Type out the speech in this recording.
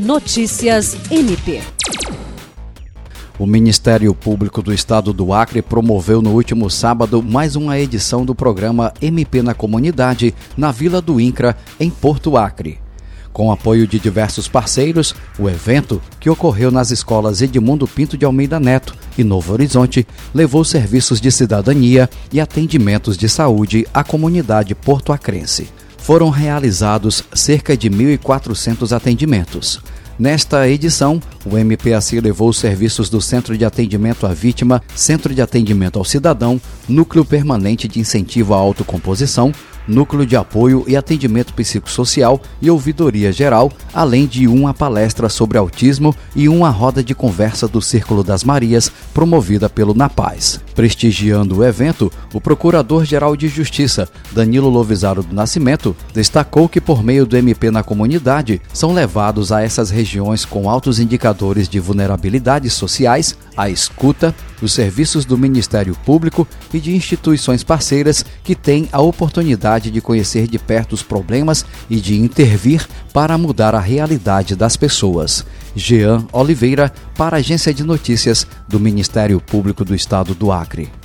Notícias MP. O Ministério Público do Estado do Acre promoveu no último sábado mais uma edição do programa MP na Comunidade, na Vila do Incra, em Porto Acre. Com apoio de diversos parceiros, o evento, que ocorreu nas escolas Edmundo Pinto de Almeida Neto e Novo Horizonte, levou serviços de cidadania e atendimentos de saúde à comunidade porto-acrense. Foram realizados cerca de 1.400 atendimentos. Nesta edição, o MPAC levou os serviços do Centro de Atendimento à Vítima, Centro de Atendimento ao Cidadão, Núcleo Permanente de Incentivo à Autocomposição, núcleo de apoio e atendimento psicossocial e ouvidoria geral, além de uma palestra sobre autismo e uma roda de conversa do Círculo das Marias, promovida pelo Napaz. Prestigiando o evento, o Procurador-Geral de Justiça, Danilo Lovisaro do Nascimento, destacou que por meio do MP na comunidade são levados a essas regiões com altos indicadores de vulnerabilidades sociais a escuta, os serviços do Ministério Público e de instituições parceiras que têm a oportunidade de conhecer de perto os problemas e de intervir para mudar a realidade das pessoas. Jean Oliveira, para a Agência de Notícias do Ministério Público do Estado do Acre.